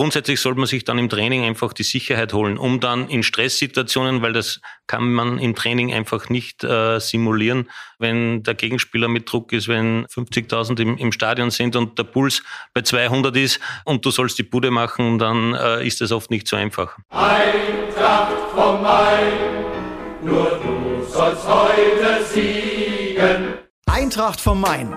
grundsätzlich sollte man sich dann im Training einfach die Sicherheit holen, um dann in Stresssituationen, weil das kann man im Training einfach nicht äh, simulieren, wenn der Gegenspieler mit Druck ist, wenn 50.000 im, im Stadion sind und der Puls bei 200 ist und du sollst die Bude machen, dann äh, ist das oft nicht so einfach. Eintracht vom Main, nur du sollst heute siegen. Eintracht vom Main,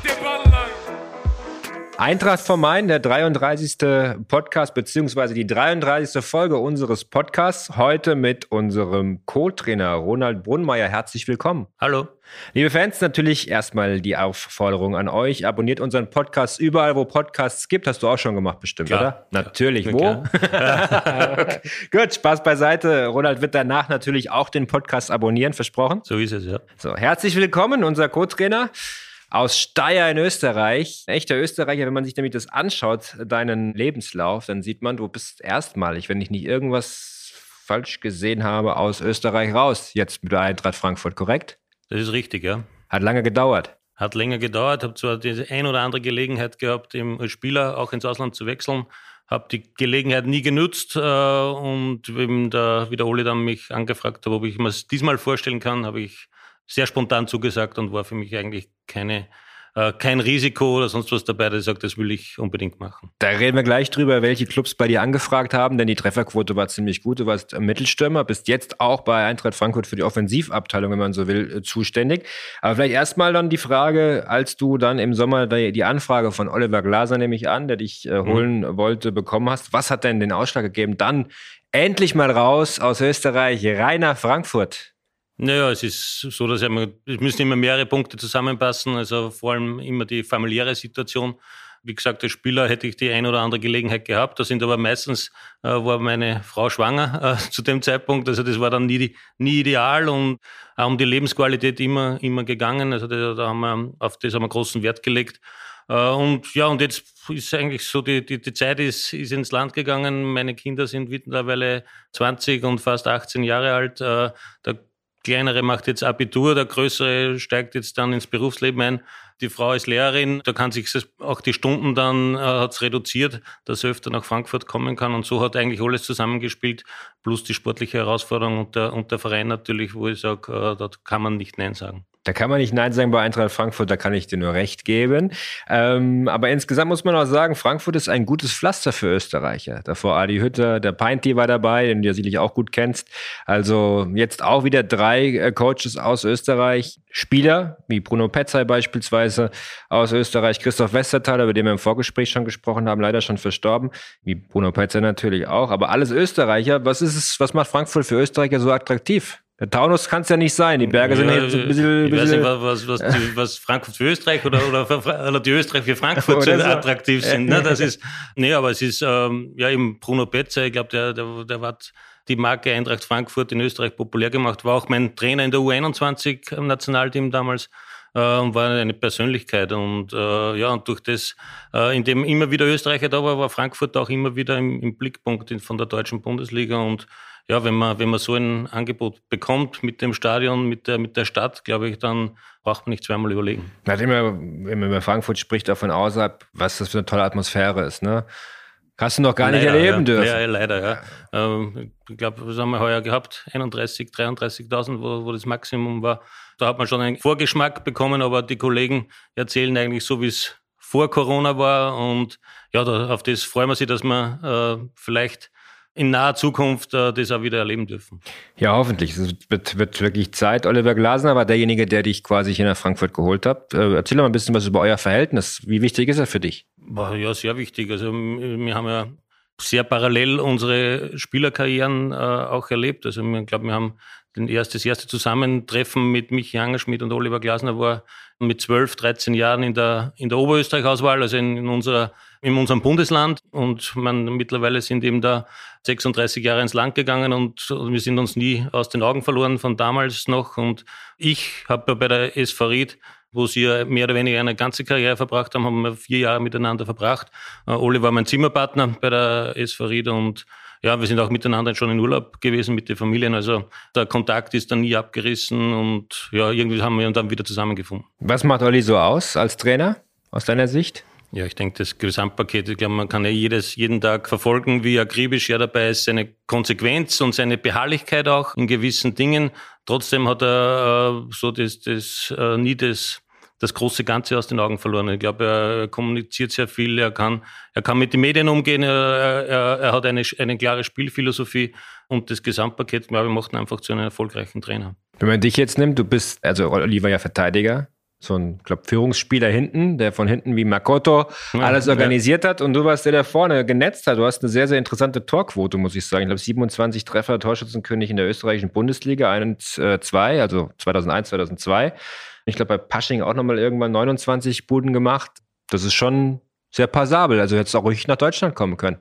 Eintracht vom Main, der 33. Podcast beziehungsweise die 33. Folge unseres Podcasts. Heute mit unserem Co-Trainer Ronald Brunnmeier. Herzlich willkommen. Hallo. Liebe Fans, natürlich erstmal die Aufforderung an euch. Abonniert unseren Podcast überall, wo Podcasts gibt. Hast du auch schon gemacht, bestimmt, Klar. oder? Natürlich. Ja, wo? okay. Gut, Spaß beiseite. Ronald wird danach natürlich auch den Podcast abonnieren, versprochen. So ist es, ja. So, herzlich willkommen, unser Co-Trainer aus Steyr in Österreich. Ein echter Österreicher, wenn man sich nämlich das anschaut, deinen Lebenslauf, dann sieht man, du bist erstmalig, wenn ich nicht irgendwas falsch gesehen habe, aus Österreich raus. Jetzt mit der Eintracht Frankfurt, korrekt? Das ist richtig, ja. Hat lange gedauert. Hat länger gedauert, habe zwar diese ein oder andere Gelegenheit gehabt, als Spieler auch ins Ausland zu wechseln, habe die Gelegenheit nie genutzt äh, und eben da, wie der Oli dann mich angefragt hat, ob ich mir es diesmal vorstellen kann, habe ich sehr spontan zugesagt und war für mich eigentlich keine, äh, kein Risiko oder sonst was dabei, dass ich sage, das will ich unbedingt machen. Da reden wir gleich drüber, welche Clubs bei dir angefragt haben, denn die Trefferquote war ziemlich gut. Du warst Mittelstürmer, bist jetzt auch bei Eintracht Frankfurt für die Offensivabteilung, wenn man so will, äh, zuständig. Aber vielleicht erstmal dann die Frage, als du dann im Sommer die Anfrage von Oliver Glaser, nehme ich an, der dich äh, holen wollte, bekommen hast. Was hat denn den Ausschlag gegeben, dann endlich mal raus aus Österreich, rein nach Frankfurt? Naja, es ist so, dass immer, es müssen immer mehrere Punkte zusammenpassen, also vor allem immer die familiäre Situation. Wie gesagt, als Spieler hätte ich die ein oder andere Gelegenheit gehabt. Da sind aber meistens, äh, war meine Frau schwanger äh, zu dem Zeitpunkt. Also das war dann nie, nie ideal und auch um die Lebensqualität immer, immer gegangen. Also da, da haben wir, auf das haben wir großen Wert gelegt. Äh, und ja, und jetzt ist eigentlich so, die, die, die Zeit ist, ist ins Land gegangen. Meine Kinder sind mittlerweile 20 und fast 18 Jahre alt. Äh, der Kleinere macht jetzt Abitur, der Größere steigt jetzt dann ins Berufsleben ein. Die Frau ist Lehrerin, da kann sich auch die Stunden dann, äh, hat's reduziert, dass er öfter nach Frankfurt kommen kann. Und so hat eigentlich alles zusammengespielt, plus die sportliche Herausforderung und der, und der Verein natürlich, wo ich sage, äh, dort kann man nicht Nein sagen. Da kann man nicht Nein sagen bei Eintracht Frankfurt, da kann ich dir nur recht geben. Ähm, aber insgesamt muss man auch sagen, Frankfurt ist ein gutes Pflaster für Österreicher. Davor Adi Hütter, der Peinti war dabei, den du ja sicherlich auch gut kennst. Also jetzt auch wieder drei äh, Coaches aus Österreich. Spieler, wie Bruno Petzai beispielsweise aus Österreich, Christoph Westerthaler, über den wir im Vorgespräch schon gesprochen haben, leider schon verstorben, wie Bruno Petzai natürlich auch. Aber alles Österreicher. Was ist es, was macht Frankfurt für Österreicher so attraktiv? Der Taunus kann es ja nicht sein. Die Berge sind Ja, jetzt ein bisschen, ich weiß bisschen nicht, was, was, was, die, was Frankfurt für Österreich oder, oder, oder die Österreich für Frankfurt so attraktiv sind. Ne? Das ist, nee, aber es ist ähm, ja eben Bruno Betzer, ich glaube, der, der, der hat die Marke Eintracht Frankfurt in Österreich populär gemacht, war auch mein Trainer in der U21 im Nationalteam damals äh, und war eine Persönlichkeit. Und äh, ja, und durch das, äh, in dem immer wieder Österreicher da war, war Frankfurt auch immer wieder im, im Blickpunkt von der deutschen Bundesliga. Und ja, wenn man, wenn man so ein Angebot bekommt mit dem Stadion, mit der, mit der Stadt, glaube ich, dann braucht man nicht zweimal überlegen. Man hat immer, wenn man über Frankfurt spricht, davon außerhalb, was das für eine tolle Atmosphäre ist. Ne? Hast du noch gar nicht Leider, erleben ja. dürfen. Ja, ja, leider, ja. Ähm, ich glaube, was haben wir heuer gehabt? 31, 33.000, wo, wo das Maximum war. Da hat man schon einen Vorgeschmack bekommen, aber die Kollegen erzählen eigentlich so, wie es vor Corona war. Und ja, da, auf das freuen wir sich, dass wir äh, vielleicht in naher Zukunft äh, das auch wieder erleben dürfen. Ja, hoffentlich. Es wird, wird wirklich Zeit. Oliver Glasner war derjenige, der dich quasi hier nach Frankfurt geholt hat. Äh, erzähl doch mal ein bisschen was über euer Verhältnis. Wie wichtig ist er für dich? Ja sehr wichtig. Also wir haben ja sehr parallel unsere Spielerkarrieren äh, auch erlebt. Also ich glaube, wir haben den erst, das erste Zusammentreffen mit Michi Angerschmidt und Oliver Glasner war mit 12, 13 Jahren in der, in der Oberösterreich-Auswahl, also in, in, unserer, in unserem Bundesland. Und man, mittlerweile sind eben da 36 Jahre ins Land gegangen und, und wir sind uns nie aus den Augen verloren von damals noch. Und ich habe bei der SV Ried wo sie mehr oder weniger eine ganze Karriere verbracht haben, haben wir vier Jahre miteinander verbracht. Äh, Oli war mein Zimmerpartner bei der SV Ried und ja, wir sind auch miteinander schon in Urlaub gewesen mit den Familien. Also der Kontakt ist dann nie abgerissen und ja, irgendwie haben wir uns dann wieder zusammengefunden. Was macht Olli so aus als Trainer aus deiner Sicht? Ja, ich denke, das Gesamtpaket, ich glaube, man kann ja jedes, jeden Tag verfolgen, wie akribisch er dabei ist, seine Konsequenz und seine Beharrlichkeit auch in gewissen Dingen. Trotzdem hat er äh, so das, das äh, nie das, das große Ganze aus den Augen verloren. Ich glaube, er kommuniziert sehr viel, er kann, er kann mit den Medien umgehen, er, er, er hat eine, eine klare Spielphilosophie und das Gesamtpaket, glaube ich, macht ihn einfach zu einem erfolgreichen Trainer. Wenn man dich jetzt nimmt, du bist, also Oliver ja Verteidiger, so ein glaub, Führungsspieler hinten, der von hinten wie Makoto ja, alles organisiert ja. hat und du warst der, der vorne genetzt hat. Du hast eine sehr, sehr interessante Torquote, muss ich sagen. Ich glaube, 27 Treffer, Torschützenkönig in der österreichischen Bundesliga, 1, äh, 2, also 2001, 2002. Ich glaube, bei Pasching auch nochmal irgendwann 29 Buden gemacht. Das ist schon sehr passabel. Also hättest auch ruhig nach Deutschland kommen können.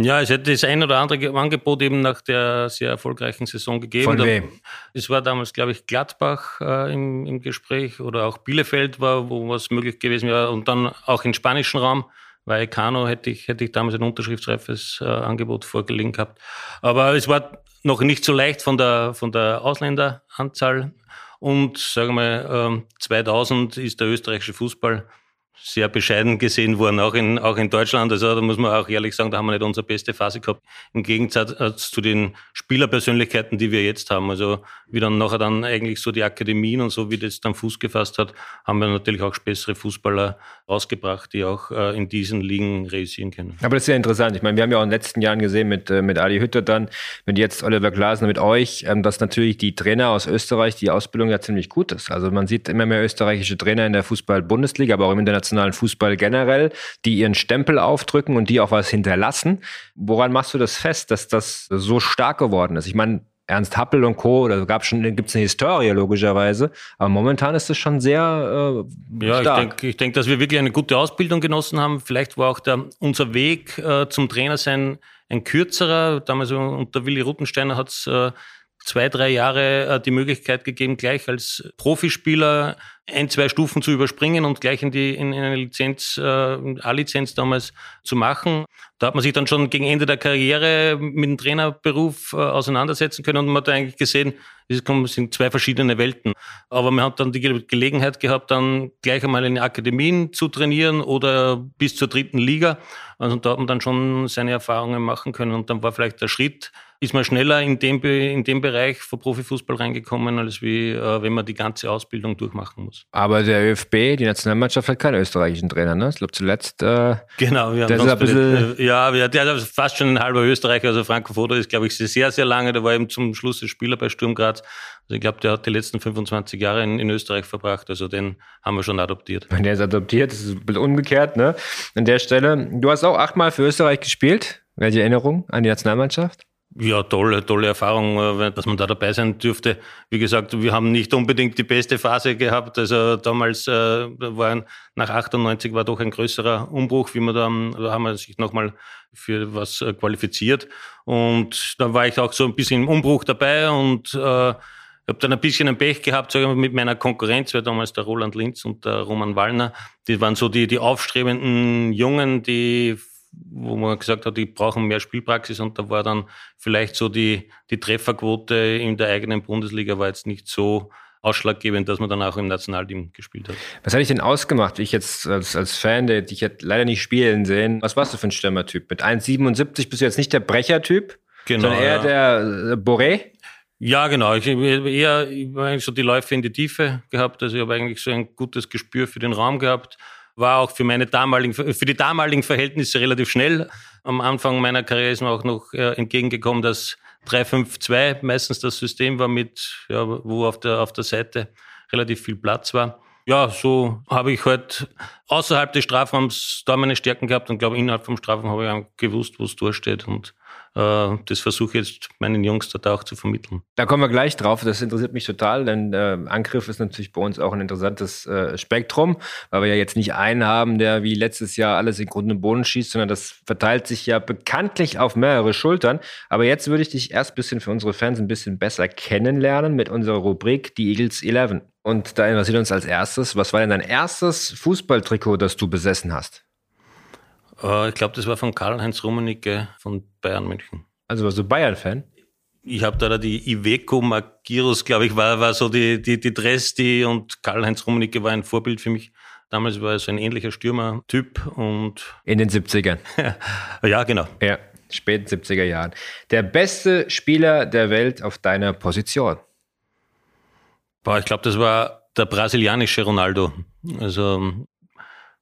Ja, es hätte das ein oder andere Angebot eben nach der sehr erfolgreichen Saison gegeben. Von wem? Es war damals, glaube ich, Gladbach äh, im, im, Gespräch oder auch Bielefeld war, wo was möglich gewesen wäre. Und dann auch im spanischen Raum, weil Kano hätte ich, hätte ich damals ein unterschriftsreifes äh, Angebot vorgelegen gehabt. Aber es war noch nicht so leicht von der, von der Ausländeranzahl. Und sagen wir, 2000 ähm, ist der österreichische Fußball sehr bescheiden gesehen worden, auch in, auch in Deutschland. Also da muss man auch ehrlich sagen, da haben wir nicht unsere beste Phase gehabt. Im Gegensatz zu den Spielerpersönlichkeiten, die wir jetzt haben. Also wie dann nachher dann eigentlich so die Akademien und so, wie das dann Fuß gefasst hat, haben wir natürlich auch bessere Fußballer rausgebracht, die auch äh, in diesen Ligen realisieren können. Aber das ist ja interessant. Ich meine, wir haben ja auch in den letzten Jahren gesehen mit, äh, mit Ali Hütter dann, mit jetzt Oliver Glasner mit euch, ähm, dass natürlich die Trainer aus Österreich, die Ausbildung ja ziemlich gut ist. Also man sieht immer mehr österreichische Trainer in der Fußball-Bundesliga, aber auch im internationalen internationalen Fußball generell, die ihren Stempel aufdrücken und die auch was hinterlassen. Woran machst du das fest, dass das so stark geworden ist? Ich meine, Ernst Happel und Co. Da gab schon gibt es eine Historie logischerweise, aber momentan ist es schon sehr äh, ja, stark. ich denke, ich denk, dass wir wirklich eine gute Ausbildung genossen haben. Vielleicht war auch der, unser Weg äh, zum Trainer sein ein kürzerer. Damals unter Willi Ruttensteiner hat es äh, zwei, drei Jahre äh, die Möglichkeit gegeben, gleich als Profispieler ein, zwei Stufen zu überspringen und gleich in, die, in eine Lizenz, äh, A-Lizenz damals zu machen. Da hat man sich dann schon gegen Ende der Karriere mit dem Trainerberuf äh, auseinandersetzen können und man hat eigentlich gesehen, es sind zwei verschiedene Welten. Aber man hat dann die Gelegenheit gehabt, dann gleich einmal in Akademien zu trainieren oder bis zur dritten Liga. Also da hat man dann schon seine Erfahrungen machen können und dann war vielleicht der Schritt, ist man schneller in dem, in dem Bereich von Profifußball reingekommen, als wie äh, wenn man die ganze Ausbildung durchmachen muss. Aber der ÖFB, die Nationalmannschaft, hat keinen österreichischen Trainer, ne? Ich glaube zuletzt. Äh, genau, wir haben ein bisschen, äh, ja, wir, der ist fast schon ein halber Österreicher. Also Franco Foda ist, glaube ich, sehr, sehr lange. Der war eben zum Schluss der Spieler bei Sturm Graz. Also ich glaube, der hat die letzten 25 Jahre in, in, Österreich verbracht. Also den haben wir schon adoptiert. Der ist adoptiert, das ist ein bisschen umgekehrt, ne? An der Stelle. Du hast auch achtmal für Österreich gespielt. Welche Erinnerung an die Nationalmannschaft? Ja, tolle, tolle Erfahrung, äh, dass man da dabei sein dürfte. Wie gesagt, wir haben nicht unbedingt die beste Phase gehabt. Also damals äh, war nach 98 war doch ein größerer Umbruch, wie man da, da haben wir sich nochmal für was äh, qualifiziert. Und da war ich auch so ein bisschen im Umbruch dabei und äh, habe dann ein bisschen ein Pech gehabt, sage ich mal, mit meiner Konkurrenz, weil damals der Roland Linz und der Roman Wallner, die waren so die, die aufstrebenden Jungen, die wo man gesagt hat, die brauchen mehr Spielpraxis und da war dann vielleicht so die, die Trefferquote in der eigenen Bundesliga war jetzt nicht so ausschlaggebend, dass man dann auch im Nationalteam gespielt hat. Was hat dich denn ausgemacht? Ich jetzt als, als Fan, der dich leider nicht spielen sehen. Was warst du für ein Stürmertyp? Mit 1,77 bist du jetzt nicht der Brechertyp, genau, sondern eher ja. der äh, Boré? Ja, genau. Ich habe eher ich habe eigentlich so die Läufe in die Tiefe gehabt. Also ich habe eigentlich so ein gutes Gespür für den Raum gehabt war auch für meine damaligen, für die damaligen Verhältnisse relativ schnell. Am Anfang meiner Karriere ist mir auch noch äh, entgegengekommen, dass 3-5-2 meistens das System war mit, ja, wo auf der, auf der Seite relativ viel Platz war. Ja, so habe ich halt außerhalb des Strafraums da meine Stärken gehabt und glaube innerhalb vom Strafraum habe ich gewusst, wo es durchsteht und das versuche ich jetzt meinen Jungs dort auch zu vermitteln. Da kommen wir gleich drauf. Das interessiert mich total, denn äh, Angriff ist natürlich bei uns auch ein interessantes äh, Spektrum, weil wir ja jetzt nicht einen haben, der wie letztes Jahr alles in Grund und Boden schießt, sondern das verteilt sich ja bekanntlich auf mehrere Schultern. Aber jetzt würde ich dich erst ein bisschen für unsere Fans ein bisschen besser kennenlernen mit unserer Rubrik Die Eagles 11. Und da interessiert uns als erstes, was war denn dein erstes Fußballtrikot, das du besessen hast? Äh, ich glaube, das war von Karl-Heinz Rummenigge von Bayern München. Also warst du Bayern-Fan? Ich habe da die Iveco Magirus, glaube ich, war, war so die, die, die Dress, die und Karl-Heinz Rummenigge war ein Vorbild für mich. Damals war er so ein ähnlicher Stürmertyp und. In den 70ern. ja, genau. Ja, späten 70er Jahren. Der beste Spieler der Welt auf deiner Position? Boah, ich glaube, das war der brasilianische Ronaldo. Also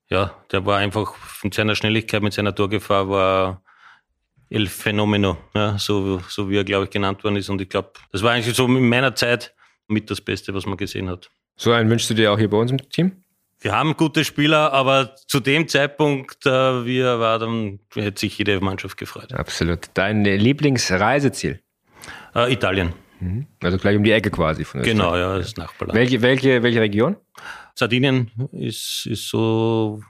ja, der war einfach mit seiner Schnelligkeit, mit seiner Torgefahr war El Fenomeno, ja, so, so wie er, glaube ich, genannt worden ist. Und ich glaube, das war eigentlich so in meiner Zeit mit das Beste, was man gesehen hat. So einen wünschst du dir auch hier bei uns im Team? Wir haben gute Spieler, aber zu dem Zeitpunkt, äh, wie er war, dann hätte sich jede Mannschaft gefreut. Absolut. Dein Lieblingsreiseziel? Äh, Italien. Mhm. Also gleich um die Ecke quasi von Österreich. Genau, ja, das Nachbarland. Welche, welche, welche Region? Sardinien ist, ist so,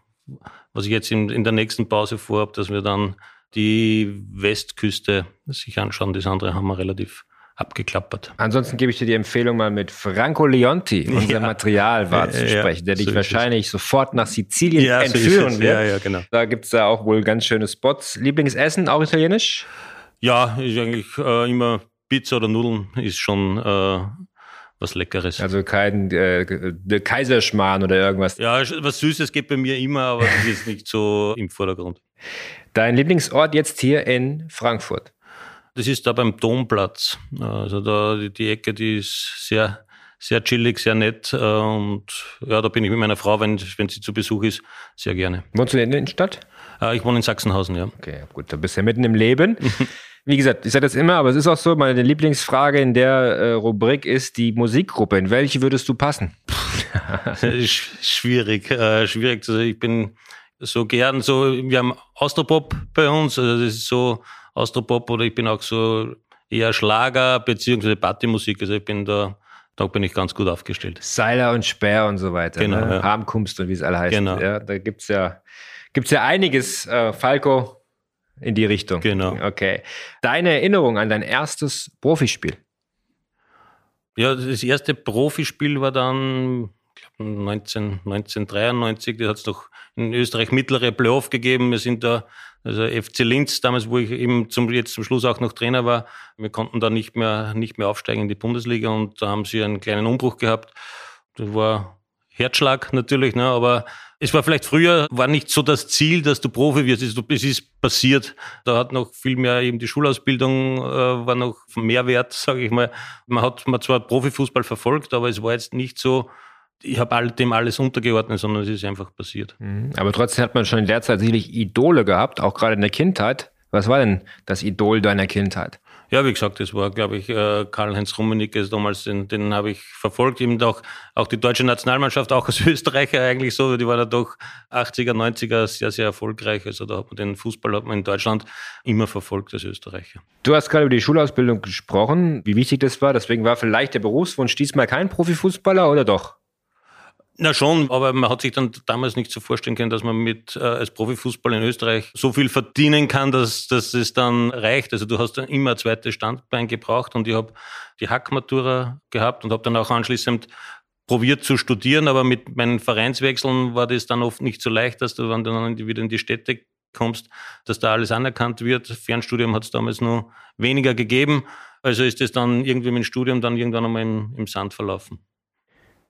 was ich jetzt in, in der nächsten Pause vorhabe, dass wir dann die Westküste sich anschauen. Das andere haben wir relativ abgeklappert. Ansonsten gebe ich dir die Empfehlung, mal mit Franco Leonti, unser ja. Materialwart, zu sprechen, der dich so wahrscheinlich sofort nach Sizilien ja, entführen so wird. Ja, ja, genau. Da gibt es da auch wohl ganz schöne Spots. Lieblingsessen, auch italienisch? Ja, ist eigentlich äh, immer Pizza oder Nudeln ist schon äh, was Leckeres. Also kein äh, Kaiserschmarrn oder irgendwas. Ja, was Süßes geht bei mir immer, aber das ist nicht so im Vordergrund. Dein Lieblingsort jetzt hier in Frankfurt? Das ist da beim Domplatz. Also da die, die Ecke, die ist sehr, sehr chillig, sehr nett. Äh, und ja, da bin ich mit meiner Frau, wenn, wenn sie zu Besuch ist, sehr gerne. Wohnst du in der Innenstadt? Äh, ich wohne in Sachsenhausen, ja. Okay, gut, da bist du ja mitten im Leben. Wie gesagt, ich sage das immer, aber es ist auch so, meine Lieblingsfrage in der äh, Rubrik ist die Musikgruppe. In welche würdest du passen? schwierig, äh, schwierig. Also ich bin so gern so, wir haben Austropop bei uns, also das ist so Austropop oder ich bin auch so eher Schlager beziehungsweise Partymusik. Also ich bin da, da bin ich ganz gut aufgestellt. Seiler und Speer und so weiter. Genau. Ne? Ja. Harmkunst und wie es alle heißt. Genau. Ja, da gibt's ja, gibt's ja einiges. Äh, Falco, in die Richtung. Genau. Okay. Deine Erinnerung an dein erstes Profispiel? Ja, das erste Profispiel war dann, ich glaube, 19, 1993. Da hat es noch in Österreich mittlere Playoff gegeben. Wir sind da, also FC Linz, damals, wo ich eben zum, jetzt zum Schluss auch noch Trainer war, wir konnten da nicht mehr, nicht mehr aufsteigen in die Bundesliga und da haben sie einen kleinen Umbruch gehabt. Das war Herzschlag natürlich, ne, aber es war vielleicht früher, war nicht so das Ziel, dass du Profi wirst. Es ist passiert. Da hat noch viel mehr eben die Schulausbildung, äh, war noch mehr wert, sage ich mal. Man hat man zwar Profifußball verfolgt, aber es war jetzt nicht so, ich habe all, dem alles untergeordnet, sondern es ist einfach passiert. Mhm. Aber trotzdem hat man schon in der Zeit sicherlich Idole gehabt, auch gerade in der Kindheit. Was war denn das Idol deiner Kindheit? Ja, wie gesagt, das war, glaube ich, äh, Karl-Heinz Rummenigge damals, den, den habe ich verfolgt. Eben auch, auch die deutsche Nationalmannschaft, auch als Österreicher eigentlich so, die war ja doch 80er, 90er sehr, sehr erfolgreich. Also da hat man den Fußball hat man in Deutschland immer verfolgt als Österreicher. Du hast gerade über die Schulausbildung gesprochen, wie wichtig das war. Deswegen war vielleicht der Berufswunsch diesmal kein Profifußballer oder doch? Na schon, aber man hat sich dann damals nicht so vorstellen können, dass man mit äh, als Profifußball in Österreich so viel verdienen kann, dass, dass es dann reicht. Also du hast dann immer ein zweites Standbein gebraucht und ich habe die Hackmatura gehabt und habe dann auch anschließend probiert zu studieren, aber mit meinen Vereinswechseln war das dann oft nicht so leicht, dass du, wenn du dann wieder in die Städte kommst, dass da alles anerkannt wird. Fernstudium hat es damals nur weniger gegeben. Also ist es dann irgendwie mit dem Studium dann irgendwann einmal im, im Sand verlaufen.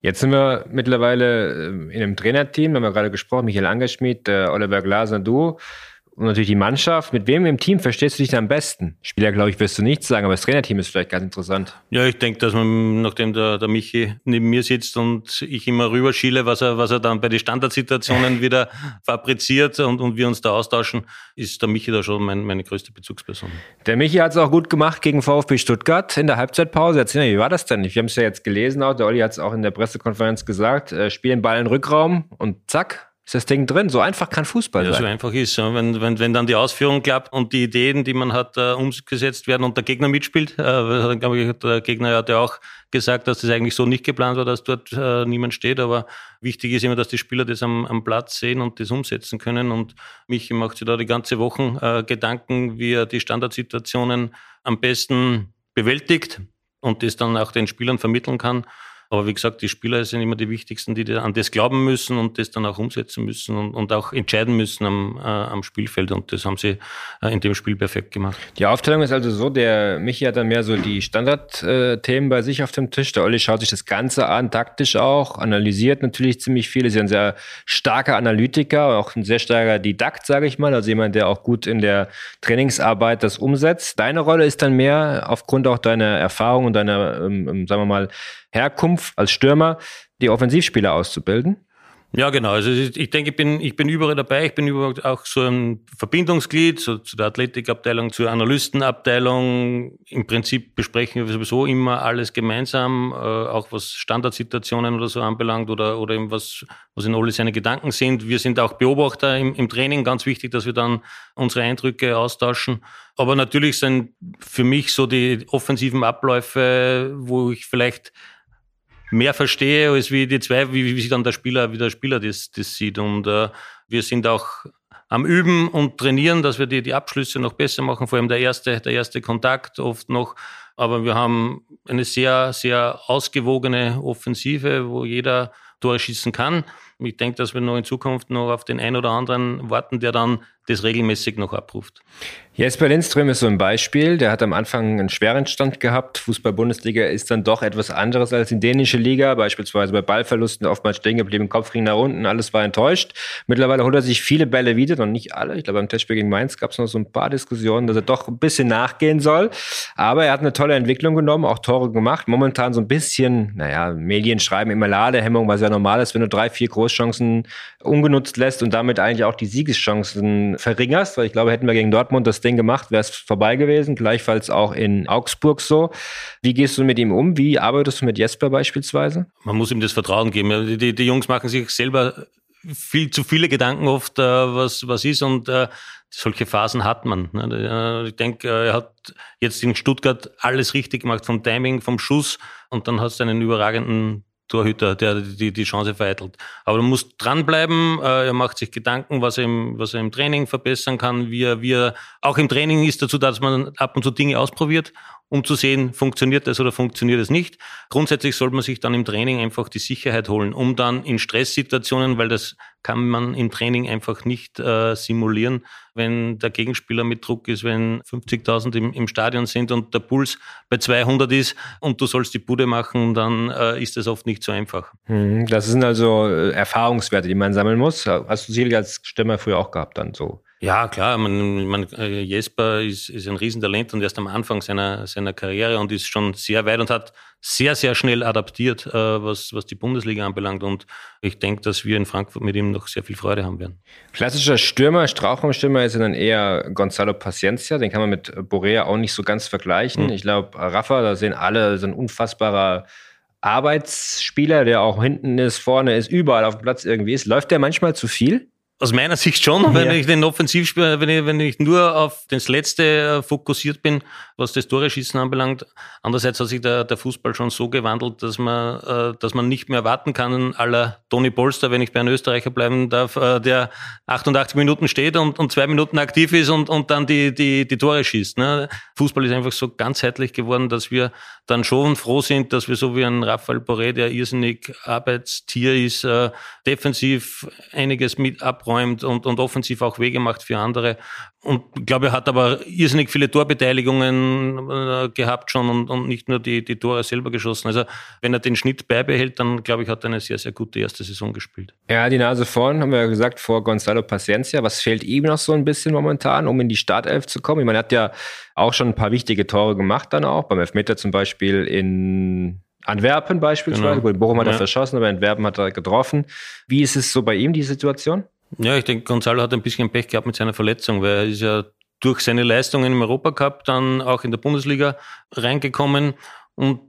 Jetzt sind wir mittlerweile ähm, in einem Trainerteam, da haben wir gerade gesprochen, Michael Angerschmidt, Oliver Glaser, du und natürlich die Mannschaft. Mit wem im Team verstehst du dich am besten? Spieler, glaube ich, wirst du nichts sagen, aber das Trainerteam ist vielleicht ganz interessant. Ja, ich denke, dass man, nachdem der, der Michi neben mir sitzt und ich immer rüberschiele, was er, was er dann bei den Standardsituationen wieder fabriziert und, und wir uns da austauschen, ist der Michi da schon mein, meine größte Bezugsperson. Der Michi hat es auch gut gemacht gegen VfB Stuttgart in der Halbzeitpause. Erzähl mir, wie war das denn? Wir haben es ja jetzt gelesen, auch der Olli hat es auch in der Pressekonferenz gesagt. Äh, spielen Ball in Rückraum und zack, ist das Ding drin. So einfach kann Fußball ja, sein. so einfach ist. Wenn, wenn, wenn dann die Ausführung klappt und die Ideen, die man hat, uh, umgesetzt werden und der Gegner mitspielt, uh, ich, der Gegner hat ja auch gesagt, dass das eigentlich so nicht geplant war, dass dort uh, niemand steht. Aber wichtig ist immer, dass die Spieler das am, am Platz sehen und das umsetzen können. Und Michi macht sich da die ganze Woche Gedanken, wie er die Standardsituationen am besten bewältigt und das dann auch den Spielern vermitteln kann. Aber wie gesagt, die Spieler sind immer die wichtigsten, die an das glauben müssen und das dann auch umsetzen müssen und, und auch entscheiden müssen am, äh, am Spielfeld. Und das haben sie äh, in dem Spiel perfekt gemacht. Die Aufteilung ist also so, der Michi hat dann mehr so die Standardthemen bei sich auf dem Tisch. Der Olli schaut sich das Ganze an, taktisch auch, analysiert natürlich ziemlich viel. Ist ja ein sehr starker Analytiker, auch ein sehr starker Didakt, sage ich mal. Also jemand, der auch gut in der Trainingsarbeit das umsetzt. Deine Rolle ist dann mehr aufgrund auch deiner Erfahrung und deiner, ähm, ähm sagen wir mal, Herkunft als Stürmer, die Offensivspieler auszubilden? Ja, genau. Also ich denke, ich bin, ich bin überall dabei. Ich bin überall auch so ein Verbindungsglied so, zu der Athletikabteilung, zur Analystenabteilung. Im Prinzip besprechen wir sowieso immer alles gemeinsam, äh, auch was Standardsituationen oder so anbelangt oder, oder eben was, was in alle seine Gedanken sind. Wir sind auch Beobachter im, im Training. Ganz wichtig, dass wir dann unsere Eindrücke austauschen. Aber natürlich sind für mich so die offensiven Abläufe, wo ich vielleicht mehr verstehe, als wie die zwei, wie, wie sich dann der Spieler, wie der Spieler das, das sieht. Und äh, wir sind auch am Üben und trainieren, dass wir die, die Abschlüsse noch besser machen, vor allem der erste, der erste Kontakt oft noch. Aber wir haben eine sehr, sehr ausgewogene Offensive, wo jeder Tore schießen kann. Ich denke, dass wir noch in Zukunft noch auf den einen oder anderen warten, der dann das regelmäßig noch abruft. Jesper Lindström ist so ein Beispiel. Der hat am Anfang einen schweren Stand gehabt. Fußball-Bundesliga ist dann doch etwas anderes als die dänische Liga. Beispielsweise bei Ballverlusten oftmals stehen geblieben, Kopf ging nach unten, alles war enttäuscht. Mittlerweile holt er sich viele Bälle wieder, noch nicht alle. Ich glaube, beim Testspiel gegen Mainz gab es noch so ein paar Diskussionen, dass er doch ein bisschen nachgehen soll. Aber er hat eine tolle Entwicklung genommen, auch Tore gemacht. Momentan so ein bisschen, naja, Medien schreiben immer Ladehemmung, was ja normal ist, wenn du drei, vier Großchancen ungenutzt lässt und damit eigentlich auch die Siegeschancen verringerst. Weil ich glaube, hätten wir gegen Dortmund das Ding gemacht, wäre es vorbei gewesen. Gleichfalls auch in Augsburg so. Wie gehst du mit ihm um? Wie arbeitest du mit Jesper beispielsweise? Man muss ihm das Vertrauen geben. Die, die Jungs machen sich selber viel zu viele Gedanken oft, äh, was, was ist und äh, solche Phasen hat man. Ne? Ich denke, er hat jetzt in Stuttgart alles richtig gemacht, vom Timing, vom Schuss und dann hast du einen überragenden Torhüter, der die, die Chance vereitelt. Aber du musst dranbleiben, äh, er macht sich Gedanken, was er, im, was er im Training verbessern kann, wie er, wie er auch im Training ist dazu, dass man ab und zu Dinge ausprobiert um zu sehen, funktioniert das oder funktioniert es nicht. Grundsätzlich sollte man sich dann im Training einfach die Sicherheit holen, um dann in Stresssituationen, weil das kann man im Training einfach nicht äh, simulieren, wenn der Gegenspieler mit Druck ist, wenn 50.000 im, im, Stadion sind und der Puls bei 200 ist und du sollst die Bude machen, dann äh, ist das oft nicht so einfach. Hm, das sind also äh, Erfahrungswerte, die man sammeln muss. Hast du sicherlich als Stürmer früher auch gehabt dann so? Ja, klar. Man, man, äh, Jesper ist, ist ein Riesentalent und erst am Anfang seiner, seiner Karriere und ist schon sehr weit und hat sehr, sehr schnell adaptiert, äh, was, was die Bundesliga anbelangt. Und ich denke, dass wir in Frankfurt mit ihm noch sehr viel Freude haben werden. Klassischer Stürmer, Strafraumstürmer ist dann eher Gonzalo Paciencia. Den kann man mit Borea auch nicht so ganz vergleichen. Mhm. Ich glaube, Rafa, da sehen alle, so ein unfassbarer Arbeitsspieler, der auch hinten ist, vorne ist, überall auf dem Platz irgendwie ist. Läuft der manchmal zu viel? Aus meiner Sicht schon, wenn ja. ich den Offensivspieler, wenn ich, wenn ich nur auf das Letzte äh, fokussiert bin, was das Tore-Schießen anbelangt. Andererseits hat sich der, der Fußball schon so gewandelt, dass man, äh, dass man nicht mehr warten kann, aller Toni Polster, wenn ich bei einem Österreicher bleiben darf, äh, der 88 Minuten steht und, und zwei Minuten aktiv ist und, und dann die, die, die Tore schießt. Ne? Fußball ist einfach so ganzheitlich geworden, dass wir dann schon froh sind, dass wir so wie ein Rafael Boré, der irrsinnig Arbeitstier ist, äh, defensiv einiges mit abräumt und, und offensiv auch Wege macht für andere. Und ich glaube, er hat aber irrsinnig viele Torbeteiligungen äh, gehabt schon und, und nicht nur die, die Tore selber geschossen. Also wenn er den Schnitt beibehält, dann glaube ich, hat er eine sehr, sehr gute erste Saison gespielt. Ja, die Nase vorn, haben wir ja gesagt, vor Gonzalo Paciencia. Was fehlt ihm noch so ein bisschen momentan, um in die Startelf zu kommen? Ich meine, er hat ja auch schon ein paar wichtige Tore gemacht dann auch, beim Elfmeter zum Beispiel in Antwerpen beispielsweise, genau. Bochum hat er verschossen, aber Antwerpen hat er getroffen. Wie ist es so bei ihm, die Situation? Ja, ich denke, Gonzalo hat ein bisschen Pech gehabt mit seiner Verletzung, weil er ist ja durch seine Leistungen im Europacup dann auch in der Bundesliga reingekommen und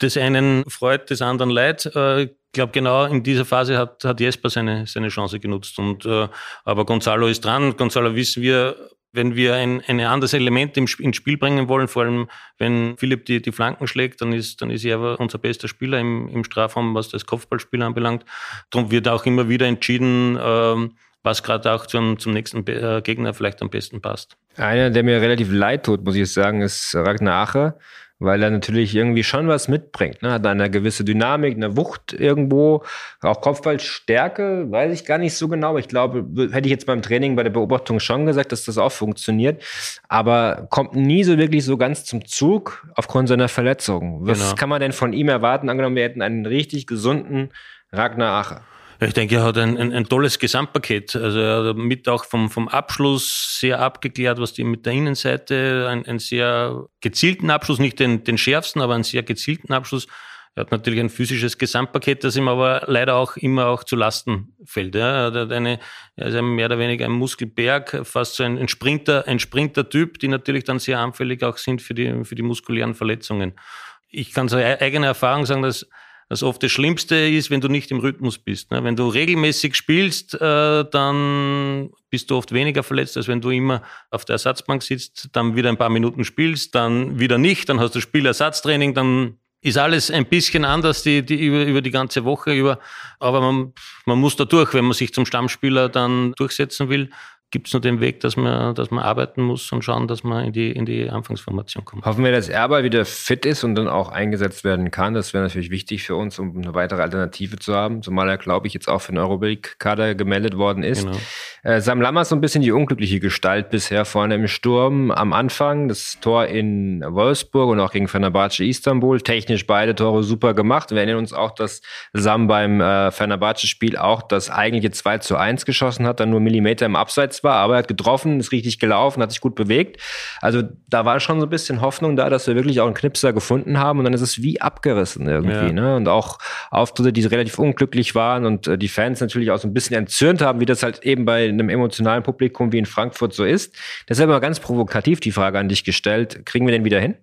des einen freut, des anderen leid. Äh, glaube, genau in dieser Phase hat, hat Jesper seine, seine Chance genutzt. Und, äh, aber Gonzalo ist dran. Gonzalo wissen wir, wenn wir ein, ein anderes Element im, ins Spiel bringen wollen, vor allem wenn Philipp die, die Flanken schlägt, dann ist, dann ist er unser bester Spieler im, im Strafraum, was das Kopfballspiel anbelangt. Darum wird auch immer wieder entschieden, ähm, was gerade auch zum, zum nächsten äh, Gegner vielleicht am besten passt. Einer, der mir relativ leid tut, muss ich sagen, ist Ragnar Ache weil er natürlich irgendwie schon was mitbringt. Ne? Hat eine gewisse Dynamik, eine Wucht irgendwo, auch Kopfballstärke, weiß ich gar nicht so genau. Aber ich glaube, hätte ich jetzt beim Training bei der Beobachtung schon gesagt, dass das auch funktioniert. Aber kommt nie so wirklich so ganz zum Zug aufgrund seiner Verletzung. Was genau. kann man denn von ihm erwarten? Angenommen, wir hätten einen richtig gesunden Ragnar Ache. Ich denke, er hat ein, ein, ein, tolles Gesamtpaket. Also er hat mit auch vom, vom Abschluss sehr abgeklärt, was die mit der Innenseite, ein, ein sehr gezielten Abschluss, nicht den, den schärfsten, aber einen sehr gezielten Abschluss. Er hat natürlich ein physisches Gesamtpaket, das ihm aber leider auch immer auch zu Lasten fällt. Er, hat eine, er ist mehr oder weniger ein Muskelberg, fast so ein, ein Sprinter, ein Sprinter-Typ, die natürlich dann sehr anfällig auch sind für die, für die muskulären Verletzungen. Ich kann so eigene Erfahrung sagen, dass das oft das Schlimmste ist, wenn du nicht im Rhythmus bist. Ne? Wenn du regelmäßig spielst, äh, dann bist du oft weniger verletzt, als wenn du immer auf der Ersatzbank sitzt, dann wieder ein paar Minuten spielst, dann wieder nicht, dann hast du Spielersatztraining, dann ist alles ein bisschen anders die, die, über, über die ganze Woche über. Aber man, man muss da durch, wenn man sich zum Stammspieler dann durchsetzen will gibt es nur den Weg, dass man, dass man arbeiten muss und schauen, dass man in die, in die Anfangsformation kommt. Hoffen wir, dass Erber wieder fit ist und dann auch eingesetzt werden kann. Das wäre natürlich wichtig für uns, um eine weitere Alternative zu haben, zumal er, glaube ich, jetzt auch für den Euroleague-Kader gemeldet worden ist. Genau. Äh, Sam Lammers so ein bisschen die unglückliche Gestalt bisher vorne im Sturm. Am Anfang das Tor in Wolfsburg und auch gegen Fenerbahce Istanbul. Technisch beide Tore super gemacht. Wir erinnern uns auch, dass Sam beim äh, Fenerbahce-Spiel auch das eigentliche 2 zu 1 geschossen hat, dann nur Millimeter im Abseits war, aber er hat getroffen, ist richtig gelaufen, hat sich gut bewegt. Also da war schon so ein bisschen Hoffnung da, dass wir wirklich auch einen Knipser gefunden haben und dann ist es wie abgerissen irgendwie. Ja. Ne? Und auch Auftritte, die relativ unglücklich waren und äh, die Fans natürlich auch so ein bisschen entzürnt haben, wie das halt eben bei einem emotionalen Publikum wie in Frankfurt so ist. Deshalb mal ganz provokativ die Frage an dich gestellt, kriegen wir den wieder hin?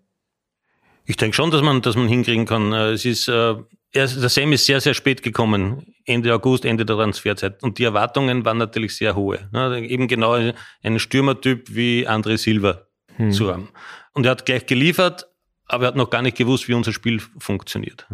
Ich denke schon, dass man, dass man hinkriegen kann. Äh, es ist, äh, der Sam ist sehr, sehr spät gekommen. Ende August, Ende der Transferzeit. Und die Erwartungen waren natürlich sehr hohe. Ne? Eben genau einen Stürmertyp wie André Silva hm. zu haben. Und er hat gleich geliefert, aber er hat noch gar nicht gewusst, wie unser Spiel funktioniert.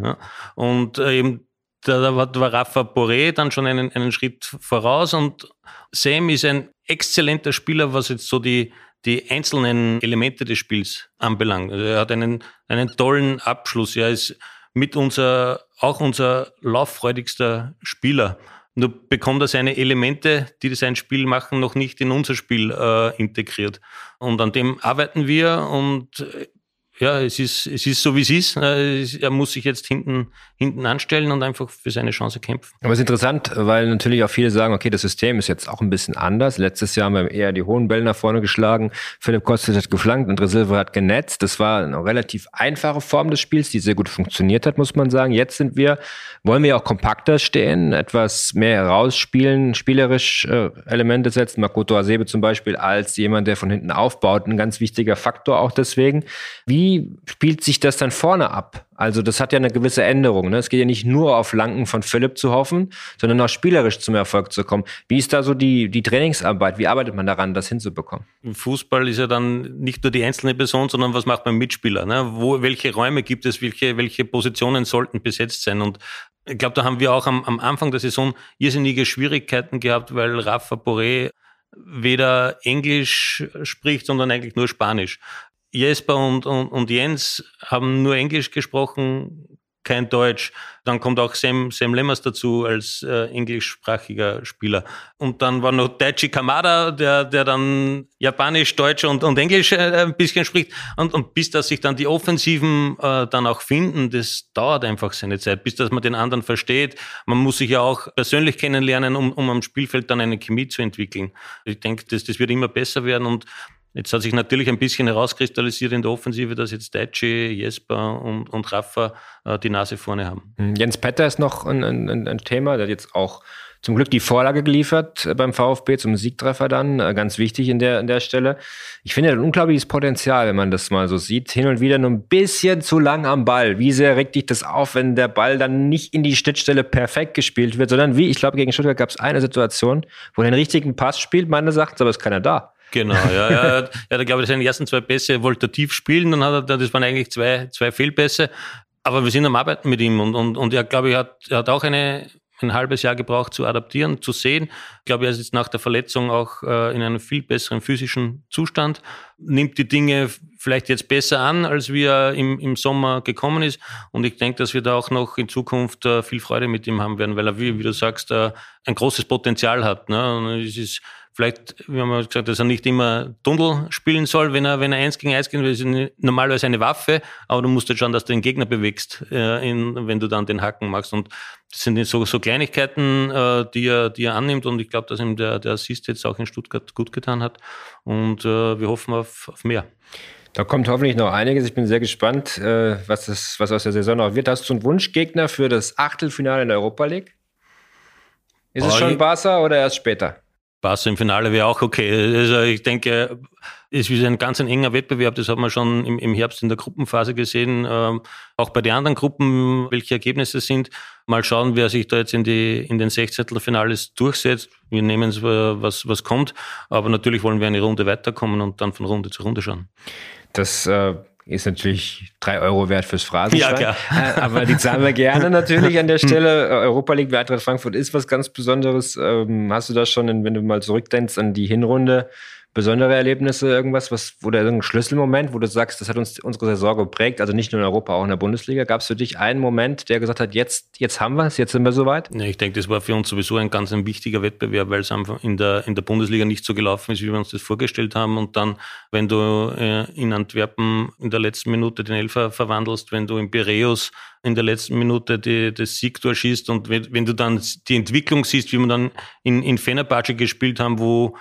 Und äh, eben da, da war Rafa Boré dann schon einen, einen Schritt voraus und Sam ist ein exzellenter Spieler, was jetzt so die, die einzelnen Elemente des Spiels anbelangt. Also er hat einen, einen tollen Abschluss. Er ist mit unser, auch unser lauffreudigster Spieler. Nur bekommt er seine Elemente, die sein Spiel machen, noch nicht in unser Spiel äh, integriert. Und an dem arbeiten wir und ja, es ist, es ist so, wie es ist. Äh, er muss sich jetzt hinten, hinten anstellen und einfach für seine Chance kämpfen. Aber es ist interessant, weil natürlich auch viele sagen, okay, das System ist jetzt auch ein bisschen anders. Letztes Jahr haben wir eher die hohen Bälle nach vorne geschlagen. Philipp Kostic hat geflankt und Silva hat genetzt. Das war eine relativ einfache Form des Spiels, die sehr gut funktioniert hat, muss man sagen. Jetzt sind wir, wollen wir auch kompakter stehen, etwas mehr herausspielen, spielerisch äh, Elemente setzen. Makoto Asebe zum Beispiel als jemand, der von hinten aufbaut, ein ganz wichtiger Faktor auch deswegen. Wie wie spielt sich das dann vorne ab? Also das hat ja eine gewisse Änderung. Ne? Es geht ja nicht nur auf Flanken von Philipp zu hoffen, sondern auch spielerisch zum Erfolg zu kommen. Wie ist da so die, die Trainingsarbeit? Wie arbeitet man daran, das hinzubekommen? Im Fußball ist ja dann nicht nur die einzelne Person, sondern was macht man Mitspieler? Ne? Wo, welche Räume gibt es? Welche, welche Positionen sollten besetzt sein? Und ich glaube, da haben wir auch am, am Anfang der Saison irrsinnige Schwierigkeiten gehabt, weil Rafa Boré weder Englisch spricht, sondern eigentlich nur Spanisch. Jesper und, und, und Jens haben nur Englisch gesprochen, kein Deutsch. Dann kommt auch Sam, Sam Lemmers dazu als äh, englischsprachiger Spieler. Und dann war noch Daichi Kamada, der, der dann Japanisch, Deutsch und, und Englisch äh, ein bisschen spricht. Und, und bis dass sich dann die Offensiven äh, dann auch finden, das dauert einfach seine Zeit, bis dass man den anderen versteht. Man muss sich ja auch persönlich kennenlernen, um, um am Spielfeld dann eine Chemie zu entwickeln. Ich denke, das, das wird immer besser werden und Jetzt hat sich natürlich ein bisschen herauskristallisiert in der Offensive, dass jetzt Daichi, Jesper und, und Rafa äh, die Nase vorne haben. Hm, Jens Petter ist noch ein, ein, ein, Thema, der hat jetzt auch zum Glück die Vorlage geliefert äh, beim VfB zum Siegtreffer dann, äh, ganz wichtig in der, in der Stelle. Ich finde ein unglaubliches Potenzial, wenn man das mal so sieht. Hin und wieder nur ein bisschen zu lang am Ball. Wie sehr regt dich das auf, wenn der Ball dann nicht in die Schnittstelle perfekt gespielt wird, sondern wie, ich glaube, gegen Stuttgart gab es eine Situation, wo er den richtigen Pass spielt, meines Erachtens, aber ist keiner da. Genau, ja, ja, ja, da glaube ich, seine ersten zwei Pässe wollte er tief spielen, dann hat er, das waren eigentlich zwei, zwei Fehlpässe. Aber wir sind am Arbeiten mit ihm und, und, und er, glaube ich, hat, er hat auch eine, ein halbes Jahr gebraucht zu adaptieren, zu sehen. Ich glaube, er ist jetzt nach der Verletzung auch äh, in einem viel besseren physischen Zustand, nimmt die Dinge vielleicht jetzt besser an, als wie er im, im Sommer gekommen ist. Und ich denke, dass wir da auch noch in Zukunft äh, viel Freude mit ihm haben werden, weil er, wie, wie du sagst, äh, ein großes Potenzial hat. Ne? Und es ist Vielleicht, wir haben gesagt, dass er nicht immer Tunnel spielen soll, wenn er, wenn er eins gegen eins geht, das ist normalerweise eine Waffe, aber du musst halt schauen, dass du den Gegner bewegst, äh, in, wenn du dann den Hacken machst. Und das sind so, so Kleinigkeiten, äh, die, er, die er annimmt und ich glaube, dass ihm der, der Assist jetzt auch in Stuttgart gut getan hat. Und äh, wir hoffen auf, auf mehr. Da kommt hoffentlich noch einiges. Ich bin sehr gespannt, äh, was, das, was aus der Saison noch wird. Hast du einen Wunschgegner für das Achtelfinale in der Europa League? Ist oh, es schon Barca oder erst später? Barca im Finale wäre auch okay. Also ich denke, es ist ein ganz ein enger Wettbewerb. Das hat man schon im, im Herbst in der Gruppenphase gesehen. Ähm, auch bei den anderen Gruppen, welche Ergebnisse sind. Mal schauen, wer sich da jetzt in, die, in den Sechzehntelfinales durchsetzt. Wir nehmen es, was, was kommt. Aber natürlich wollen wir eine Runde weiterkommen und dann von Runde zu Runde schauen. Das äh, ist natürlich drei Euro wert fürs Phrasenschwein. Ja, klar. Äh, aber die zahlen wir gerne natürlich an der Stelle. Europa League bei Eintracht Frankfurt ist was ganz Besonderes. Ähm, hast du das schon, wenn du mal zurückdenkst an die Hinrunde, besondere Erlebnisse, irgendwas, was, oder irgendein Schlüsselmoment, wo du sagst, das hat uns unsere Saison geprägt, also nicht nur in Europa, auch in der Bundesliga. Gab es für dich einen Moment, der gesagt hat, jetzt, jetzt haben wir es, jetzt sind wir soweit? Ja, ich denke, das war für uns sowieso ein ganz ein wichtiger Wettbewerb, weil es einfach in der, in der Bundesliga nicht so gelaufen ist, wie wir uns das vorgestellt haben. Und dann, wenn du äh, in Antwerpen in der letzten Minute den Elfer verwandelst, wenn du in Piräus in der letzten Minute die, das Siegtor schießt und wenn, wenn, du dann die Entwicklung siehst, wie wir dann in, in Fenerbahce gespielt haben, wo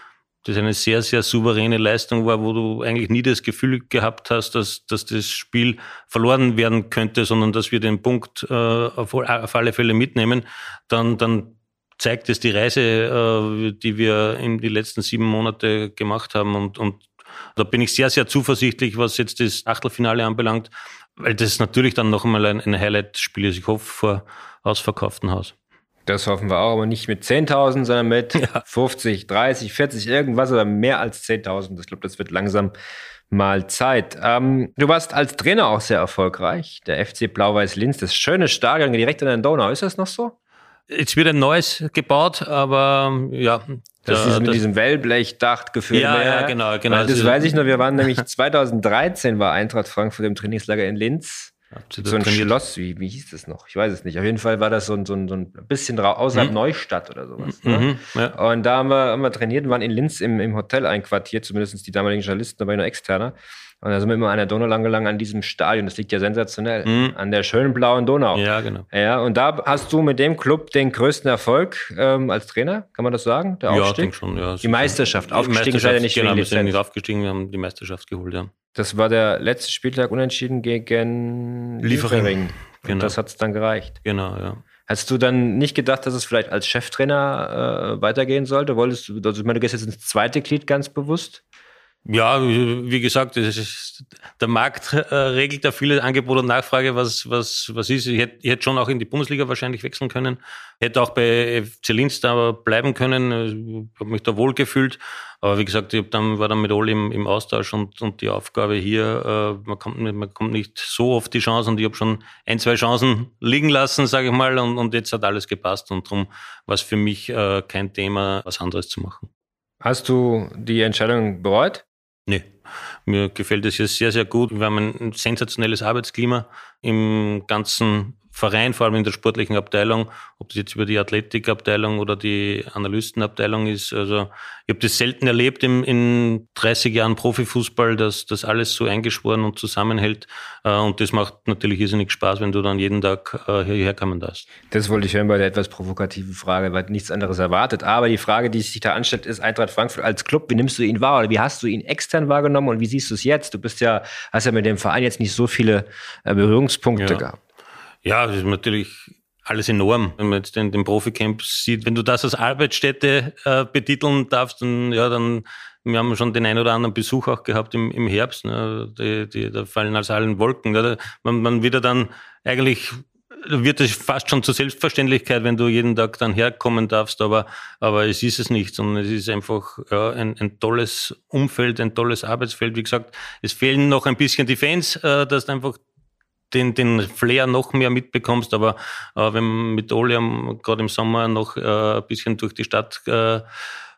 das eine sehr, sehr souveräne Leistung war, wo du eigentlich nie das Gefühl gehabt hast, dass, dass das Spiel verloren werden könnte, sondern dass wir den Punkt äh, auf, auf alle Fälle mitnehmen, dann, dann zeigt es die Reise, äh, die wir in die letzten sieben Monate gemacht haben. Und, und da bin ich sehr, sehr zuversichtlich, was jetzt das Achtelfinale anbelangt, weil das natürlich dann noch einmal ein, ein Highlight-Spiel ist. Ich hoffe vor ausverkauftem Haus. Das hoffen wir auch, aber nicht mit 10.000, sondern mit ja. 50, 30, 40, irgendwas oder mehr als 10.000. Ich glaube, das wird langsam mal Zeit. Ähm, du warst als Trainer auch sehr erfolgreich. Der FC Blau-Weiß Linz, das schöne Stadion direkt an der Donau. Ist das noch so? Jetzt wird ein neues gebaut, aber ja. Das ist mit diesem Wellblechdach gefüllt. Ja, ja, genau, genau. Das weiß ich noch. Wir waren nämlich 2013 war Eintracht Frankfurt im Trainingslager in Linz so ein? Schloss, wie, wie hieß das noch? Ich weiß es nicht. Auf jeden Fall war das so ein, so ein, so ein bisschen außerhalb mhm. Neustadt oder sowas. Ne? Mhm, ja. Und da haben wir, haben wir trainiert und waren in Linz im, im Hotel einquartiert, zumindest die damaligen Journalisten, da war ich noch externer. Und da sind wir immer an der Donau lang gelangt, an diesem Stadion. Das liegt ja sensationell. Mhm. An der schönen blauen Donau. Ja, genau. Ja, und da hast du mit dem Club den größten Erfolg ähm, als Trainer, kann man das sagen? Der Aufstieg? Ja, denke schon, ja. Die Meisterschaft. Aufgestiegen seid ihr nicht genau, wir sind nicht aufgestiegen, wir haben die Meisterschaft geholt, ja. Das war der letzte Spieltag unentschieden gegen Liefering. Liefering. Genau. das hat es dann gereicht. Genau, ja. Hast du dann nicht gedacht, dass es vielleicht als Cheftrainer äh, weitergehen sollte? Wolltest du, also ich meine, du gehst jetzt ins zweite Glied ganz bewusst? Ja, wie gesagt, ist, der Markt äh, regelt da viele Angebot und Nachfrage, was, was, was ist. Ich hätte, ich hätte schon auch in die Bundesliga wahrscheinlich wechseln können. Hätte auch bei FC Linz da bleiben können. Ich habe mich da wohl gefühlt. Aber wie gesagt, ich dann, war dann mit Oli im, im Austausch und, und die Aufgabe hier, äh, man, kommt, man kommt nicht so oft die Chance und ich habe schon ein, zwei Chancen liegen lassen, sage ich mal, und, und jetzt hat alles gepasst und darum war es für mich äh, kein Thema, was anderes zu machen. Hast du die Entscheidung bereut? Nee, mir gefällt es hier sehr, sehr gut. Wir haben ein sensationelles Arbeitsklima im ganzen Verein, vor allem in der sportlichen Abteilung, ob das jetzt über die Athletikabteilung oder die Analystenabteilung ist. Also ich habe das selten erlebt im, in 30 Jahren Profifußball, dass das alles so eingeschworen und zusammenhält. Äh, und das macht natürlich irrsinnig Spaß, wenn du dann jeden Tag äh, hierher kommen darfst. Das wollte ich hören bei der etwas provokativen Frage, weil nichts anderes erwartet. Aber die Frage, die sich da anstellt, ist Eintracht Frankfurt als Club, wie nimmst du ihn wahr oder wie hast du ihn extern wahrgenommen und wie siehst du es jetzt? Du bist ja, hast ja mit dem Verein jetzt nicht so viele äh, Berührungspunkte ja. gehabt. Ja, es ist natürlich alles enorm. Wenn man jetzt den, den Proficamp sieht, wenn du das als Arbeitsstätte äh, betiteln darfst, dann, ja, dann, wir haben schon den ein oder anderen Besuch auch gehabt im, im Herbst, ne, die, die, da fallen als allen Wolken. Da, man, man wieder dann eigentlich wird es fast schon zur Selbstverständlichkeit, wenn du jeden Tag dann herkommen darfst, aber, aber es ist es nicht, sondern es ist einfach ja, ein, ein tolles Umfeld, ein tolles Arbeitsfeld. Wie gesagt, es fehlen noch ein bisschen die Fans, äh, dass einfach den, den Flair noch mehr mitbekommst, aber äh, wenn mit Oli gerade im Sommer noch äh, ein bisschen durch die Stadt äh,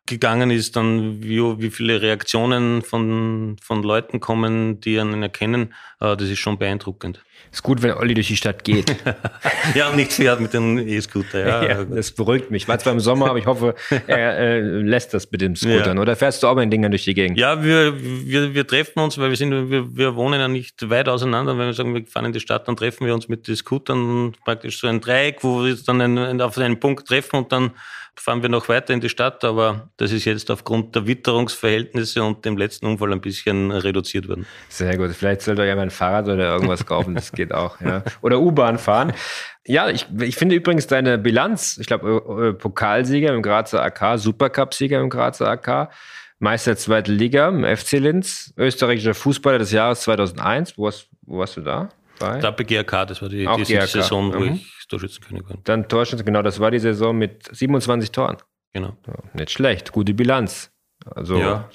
gegangen ist, dann wie, wie viele Reaktionen von, von Leuten kommen, die einen erkennen, äh, das ist schon beeindruckend. Ist gut, wenn Olli durch die Stadt geht. ja, und nicht fährt mit dem E-Scooter. Ja. ja, das beruhigt mich. War zwar im Sommer, aber ich hoffe, er äh, lässt das mit dem Scootern. Ja. Oder fährst du auch mit den Dingern durch die Gegend? Ja, wir, wir, wir treffen uns, weil wir sind, wir, wir wohnen ja nicht weit auseinander. Wenn wir sagen, wir fahren in die Stadt, dann treffen wir uns mit den Scootern praktisch so ein Dreieck, wo wir uns dann einen, auf einen Punkt treffen und dann fahren wir noch weiter in die Stadt, aber das ist jetzt aufgrund der Witterungsverhältnisse und dem letzten Unfall ein bisschen reduziert worden. Sehr gut. Vielleicht sollt ihr ja mal ein Fahrrad oder irgendwas kaufen, das geht auch. Ja. Oder U-Bahn fahren. Ja, ich, ich finde übrigens deine Bilanz, ich glaube, Pokalsieger im Grazer AK, Supercup-Sieger im Grazer AK, Meister zweite Liga im FC Linz, österreichischer Fußballer des Jahres 2001. Wo warst, wo warst du da? Bei? Da bei GRK, das war die, die Saison, wo mhm. ich Torschützenkönig geworden. Dann Torschützen, genau, das war die Saison mit 27 Toren. Genau. Ja, nicht schlecht, gute Bilanz. Also ja.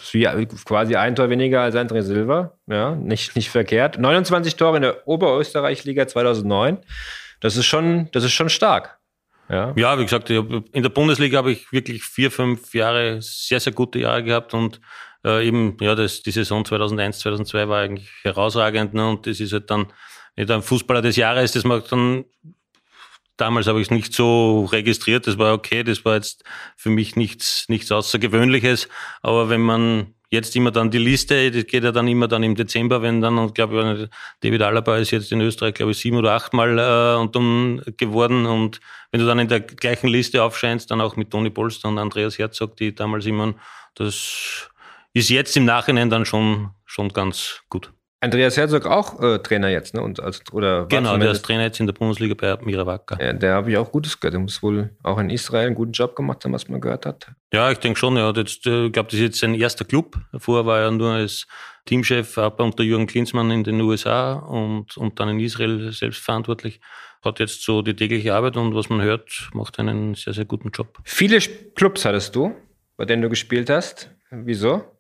quasi ein Tor weniger als André Silva. Ja, nicht, nicht verkehrt. 29 Tore in der Oberösterreich-Liga 2009. Das ist schon, das ist schon stark. Ja. ja, wie gesagt, in der Bundesliga habe ich wirklich vier, fünf Jahre sehr, sehr gute Jahre gehabt und äh, eben, ja, das, die Saison 2001, 2002 war eigentlich herausragend ne, und das ist halt dann nicht ein Fußballer des Jahres, das macht dann Damals habe ich es nicht so registriert, das war okay, das war jetzt für mich nichts, nichts Außergewöhnliches. Aber wenn man jetzt immer dann die Liste, das geht ja dann immer dann im Dezember, wenn dann, und glaube David Alaba ist jetzt in Österreich, glaube ich, sieben oder achtmal äh, und dann geworden. Und wenn du dann in der gleichen Liste aufscheinst, dann auch mit Toni Polster und Andreas Herzog, die damals immer, das ist jetzt im Nachhinein dann schon, schon ganz gut. Andreas Herzog auch äh, Trainer jetzt, ne? Und als, oder genau, der ist Trainer jetzt in der Bundesliga bei Mirawaka. Ja, der habe ich auch Gutes gehört. Der muss wohl auch in Israel einen guten Job gemacht haben, was man gehört hat. Ja, ich denke schon. Ja, jetzt, äh, ich glaube, das ist jetzt sein erster Club. Vorher war er nur als Teamchef unter Jürgen Klinsmann in den USA und, und dann in Israel selbst verantwortlich. Hat jetzt so die tägliche Arbeit und was man hört, macht einen sehr, sehr guten Job. Viele Clubs hattest du, bei denen du gespielt hast. Wieso?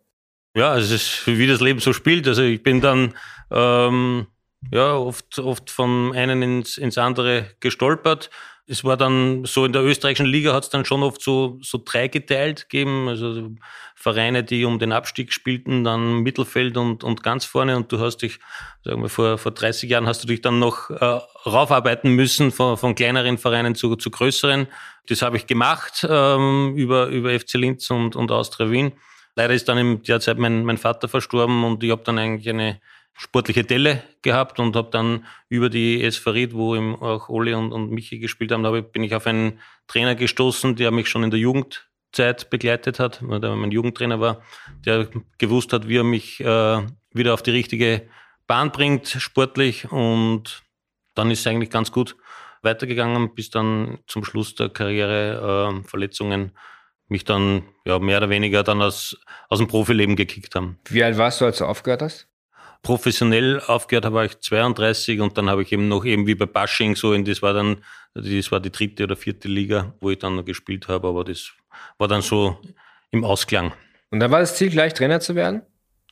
Ja, es ist wie das Leben so spielt. Also ich bin dann ähm, ja oft, oft von einem ins, ins andere gestolpert. Es war dann so in der österreichischen Liga hat es dann schon oft so, so dreigeteilt gegeben. Also Vereine, die um den Abstieg spielten, dann Mittelfeld und, und ganz vorne. Und du hast dich, sagen wir, vor, vor 30 Jahren hast du dich dann noch äh, raufarbeiten müssen von, von kleineren Vereinen zu, zu größeren. Das habe ich gemacht ähm, über, über FC Linz und, und Austria Wien. Leider ist dann in der Zeit mein, mein Vater verstorben und ich habe dann eigentlich eine sportliche Delle gehabt und habe dann über die S Farid, wo eben auch Oli und, und Michi gespielt haben, da bin ich auf einen Trainer gestoßen, der mich schon in der Jugendzeit begleitet hat, der mein Jugendtrainer war, der gewusst hat, wie er mich äh, wieder auf die richtige Bahn bringt, sportlich. Und dann ist es eigentlich ganz gut weitergegangen, bis dann zum Schluss der Karriere äh, Verletzungen mich dann ja, mehr oder weniger dann aus, aus dem Profileben gekickt haben. Wie alt warst du, als du aufgehört hast? Professionell aufgehört habe ich 32 und dann habe ich eben noch eben wie bei Bashing so in das war dann das war die dritte oder vierte Liga, wo ich dann noch gespielt habe, aber das war dann so im Ausklang. Und dann war das Ziel gleich Trainer zu werden,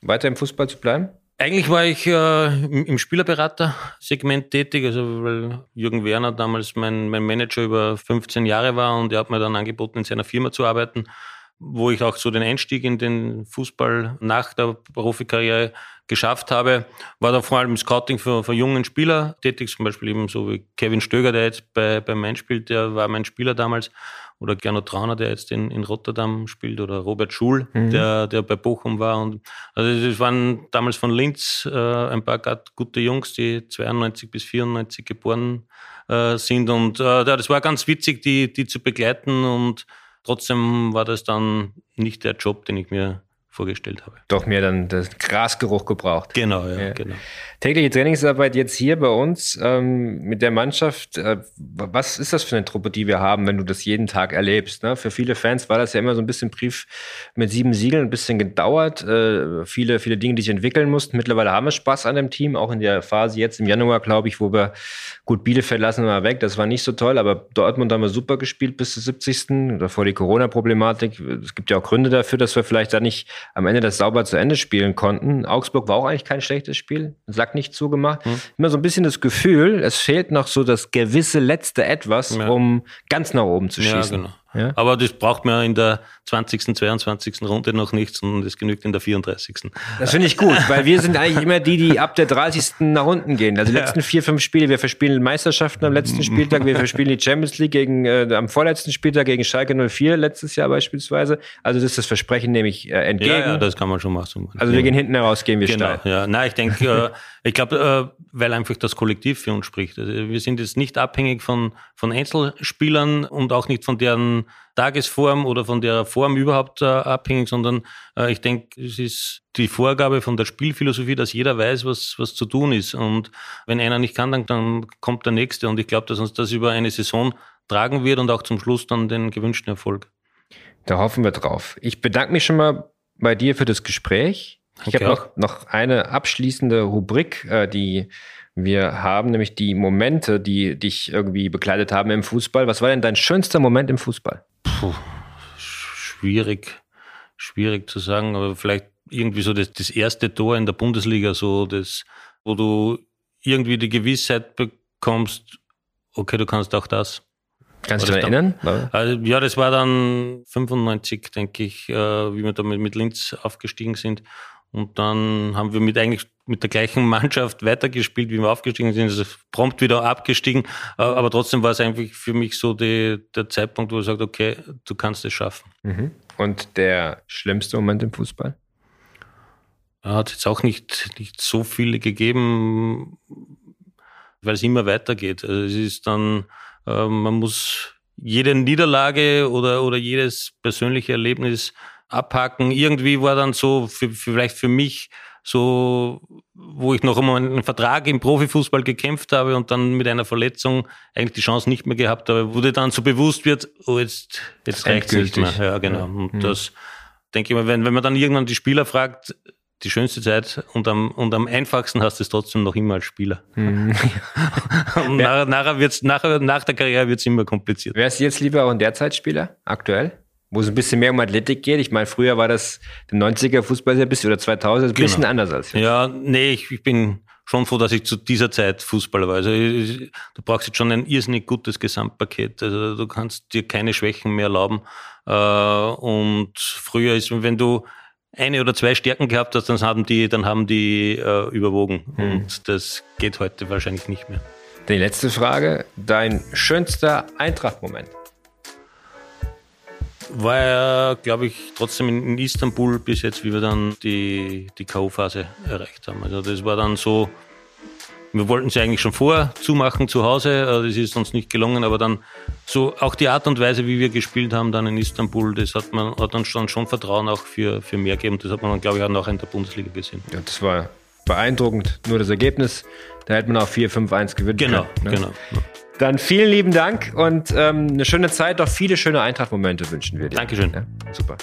weiter im Fußball zu bleiben? Eigentlich war ich äh, im Spielerberater-Segment tätig, also weil Jürgen Werner damals mein, mein Manager über 15 Jahre war und er hat mir dann angeboten, in seiner Firma zu arbeiten, wo ich auch so den Einstieg in den Fußball nach der Profikarriere geschafft habe. War da vor allem Scouting für, für jungen Spieler tätig, zum Beispiel eben so wie Kevin Stöger, der jetzt bei, bei Main spielt, der war mein Spieler damals oder Gernot Trauner, der jetzt in, in Rotterdam spielt, oder Robert Schul, mhm. der, der bei Bochum war. Und, also es waren damals von Linz äh, ein paar gute Jungs, die 92 bis 94 geboren äh, sind. Und äh, das war ganz witzig, die, die zu begleiten. Und trotzdem war das dann nicht der Job, den ich mir vorgestellt habe. Doch mehr dann den Grasgeruch gebraucht. Genau, ja, ja. genau. Tägliche Trainingsarbeit jetzt hier bei uns ähm, mit der Mannschaft. Äh, was ist das für eine Truppe, die wir haben, wenn du das jeden Tag erlebst? Ne? Für viele Fans war das ja immer so ein bisschen Brief mit sieben Siegeln, ein bisschen gedauert. Äh, viele, viele Dinge, die sich entwickeln mussten. Mittlerweile haben wir Spaß an dem Team, auch in der Phase jetzt im Januar, glaube ich, wo wir gut Bielefeld lassen wir mal weg. Das war nicht so toll, aber Dortmund haben wir super gespielt bis zum 70. Davor die Corona-Problematik. Es gibt ja auch Gründe dafür, dass wir vielleicht da nicht am Ende das sauber zu Ende spielen konnten. Augsburg war auch eigentlich kein schlechtes Spiel, Sack nicht zugemacht. Hm. Immer so ein bisschen das Gefühl, es fehlt noch so das gewisse letzte Etwas, ja. um ganz nach oben zu schießen. Ja, genau. Ja? Aber das braucht man in der 20., 22. Runde noch nicht, sondern das genügt in der 34. Das finde ich gut, weil wir sind eigentlich immer die, die ab der 30. nach unten gehen. Also die letzten ja. vier, fünf Spiele, wir verspielen Meisterschaften am letzten Spieltag, wir verspielen die Champions League gegen, äh, am vorletzten Spieltag gegen Schalke 04 letztes Jahr beispielsweise. Also das ist das Versprechen, nehme ich äh, entgegen. Ja, ja, das kann man schon machen. Also wir gehen hinten heraus, gehen wir genau, steil. Ja, nein, ich denke, äh, ich glaube, äh, weil einfach das Kollektiv für uns spricht. Also wir sind jetzt nicht abhängig von, von Einzelspielern und auch nicht von deren Tagesform oder von der Form überhaupt äh, abhängig, sondern äh, ich denke, es ist die Vorgabe von der Spielphilosophie, dass jeder weiß, was, was zu tun ist. Und wenn einer nicht kann, dann, dann kommt der Nächste. Und ich glaube, dass uns das über eine Saison tragen wird und auch zum Schluss dann den gewünschten Erfolg. Da hoffen wir drauf. Ich bedanke mich schon mal bei dir für das Gespräch. Ich okay. habe noch, noch eine abschließende Rubrik, äh, die wir haben, nämlich die Momente, die dich irgendwie begleitet haben im Fußball. Was war denn dein schönster Moment im Fußball? Puh, schwierig, schwierig zu sagen, aber vielleicht irgendwie so das, das erste Tor in der Bundesliga, so das, wo du irgendwie die Gewissheit bekommst, okay, du kannst auch das. Kannst du dich erinnern? Also, ja, das war dann 95, denke ich, äh, wie wir da mit Linz aufgestiegen sind. Und dann haben wir mit eigentlich mit der gleichen Mannschaft weitergespielt, wie wir aufgestiegen sind, also prompt wieder abgestiegen. Äh, aber trotzdem war es eigentlich für mich so die, der Zeitpunkt, wo ich sage, okay, du kannst es schaffen. Mhm. Und der schlimmste Moment im Fußball? Hat jetzt auch nicht, nicht so viele gegeben, weil es immer weitergeht. Also es ist dann, äh, man muss jede Niederlage oder, oder jedes persönliche Erlebnis abhaken. Irgendwie war dann so, für, vielleicht für mich, so, wo ich noch einmal einen Vertrag im Profifußball gekämpft habe und dann mit einer Verletzung eigentlich die Chance nicht mehr gehabt habe, wurde dann so bewusst wird, oh, jetzt, jetzt reicht es nicht mehr. Ja, genau. Und mhm. das denke ich mal, wenn, wenn man dann irgendwann die Spieler fragt, die schönste Zeit und am, und am einfachsten hast du es trotzdem noch immer als Spieler. Mhm. und nachher, nachher wird's, nachher, nach der Karriere wird es immer kompliziert. Wärst du jetzt lieber auch in der Zeit Spieler, aktuell? Wo es ein bisschen mehr um Athletik geht. Ich meine, früher war das der 90er Fußball sehr bisschen oder 2000 ein bisschen genau. anders als jetzt. Ja, nee, ich, ich bin schon froh, dass ich zu dieser Zeit Fußballer war. Also du brauchst jetzt schon ein irrsinnig gutes Gesamtpaket. Also du kannst dir keine Schwächen mehr erlauben. Äh, und früher ist, wenn du eine oder zwei Stärken gehabt hast, dann haben die, dann haben die äh, überwogen. Hm. Und das geht heute wahrscheinlich nicht mehr. Die letzte Frage. Dein schönster Eintracht-Moment? War ja, glaube ich, trotzdem in, Istanbul bis jetzt, wie wir dann die, die K.O.-Phase erreicht haben. Also das war dann so, wir wollten sie eigentlich schon vor zumachen zu Hause, äh, das ist uns nicht gelungen, aber dann so auch die Art und Weise, wie wir gespielt haben dann in Istanbul, das hat man hat uns dann schon Vertrauen auch für, für mehr gegeben. Das hat man dann, glaube ich, auch noch in der Bundesliga gesehen. Ja, das war beeindruckend. Nur das Ergebnis, da hätte man auch 4-5-1 gewinnen genau, können. Ne? Genau, genau. Dann vielen lieben Dank und ähm, eine schöne Zeit, auch viele schöne Eintracht-Momente wünschen wir dir. Dankeschön. Ja, super.